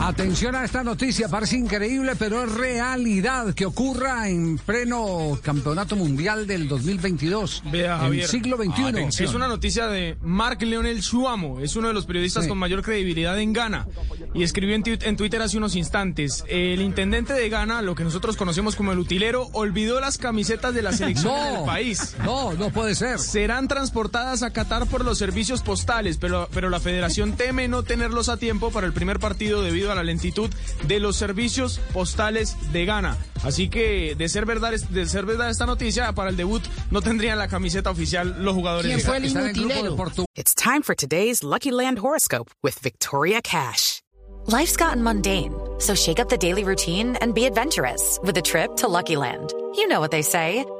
Atención a esta noticia, parece increíble, pero es realidad que ocurra en pleno Campeonato Mundial del 2022, Vea, en Javier. siglo XXI. Es una noticia de Mark Leonel Suamo, es uno de los periodistas Sí. con mayor credibilidad en Ghana y escribió en, Twitter hace unos instantes, el intendente de Ghana, lo que nosotros conocemos como el utilero, olvidó las camisetas de la selección No, del país. no, no puede ser. Serán transportadas a Qatar por los servicios postales, pero, pero la federación teme no tenerlos a tiempo para el primer partido debido a la lentitud de los servicios postales de Ghana. Así que, de ser verdad, de ser verdad esta noticia, para el debut no tendrían la camiseta oficial los jugadores. Está en el Portugal. It's time for today's Lucky Land horoscope with Victoria Cash. Life's gotten mundane, so shake up the daily routine and be adventurous with a trip to Lucky Land. You know what they say.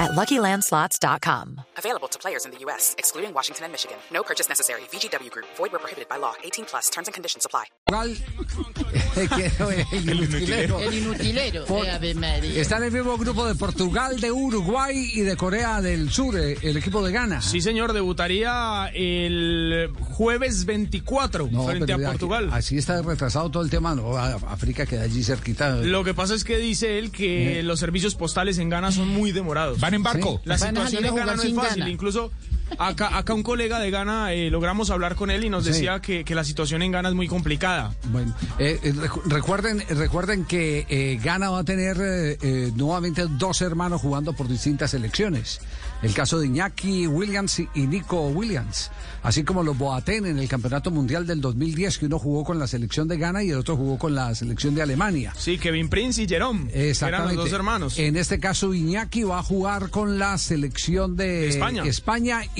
at LuckyLandSlots.com. Available to players in the U.S., excluding Washington and Michigan. No purchase necessary. VGW Group. Void where prohibited by law. 18 plus. Terms and conditions apply. el inutilero. El inutilero. Por- eh. Está en el mismo grupo de Portugal, de Uruguay y de Corea del Sur, eh, el equipo de Ghana. Sí, señor, debutaría el jueves 24 No, frente a pero aquí- Portugal. así está retrasado todo el tema. No, África queda allí cerquita. Lo que pasa es que dice él que los servicios postales en Ghana son muy demorados. Van en barco. La Van a situación en Ghana no es fácil. Incluso acá, acá un colega de Ghana eh, logramos hablar con él y nos Sí. decía que, que la situación en Ghana es muy complicada. Bueno, eh, eh, recu- recuerden, recuerden que eh, Ghana va a tener nuevamente dos hermanos jugando por distintas selecciones. El caso de Iñaki Williams y- Nico Williams, así como los Boateng en el Campeonato Mundial del 2010, que uno jugó con la selección de Ghana y el otro jugó con la selección de Alemania. Sí, Kevin Prince y Jerome, que eran los Exactamente. dos hermanos. En este caso, Iñaki va a jugar con la selección de España. España y